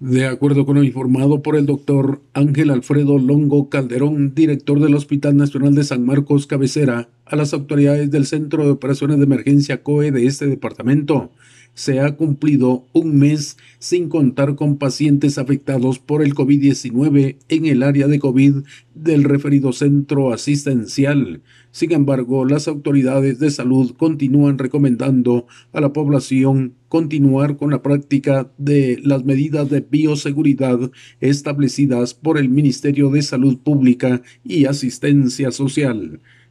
De acuerdo con lo informado por el doctor Ángel Alfredo Longo Calderón, director del Hospital Nacional de San Marcos Cabecera, a las autoridades del Centro de Operaciones de Emergencia COE de este departamento, se ha cumplido un mes sin contar con pacientes afectados por el COVID-19 en el área de COVID del referido centro asistencial. Sin embargo, las autoridades de salud continúan recomendando a la población continuar con la práctica de las medidas de bioseguridad establecidas por el Ministerio de Salud Pública y Asistencia Social.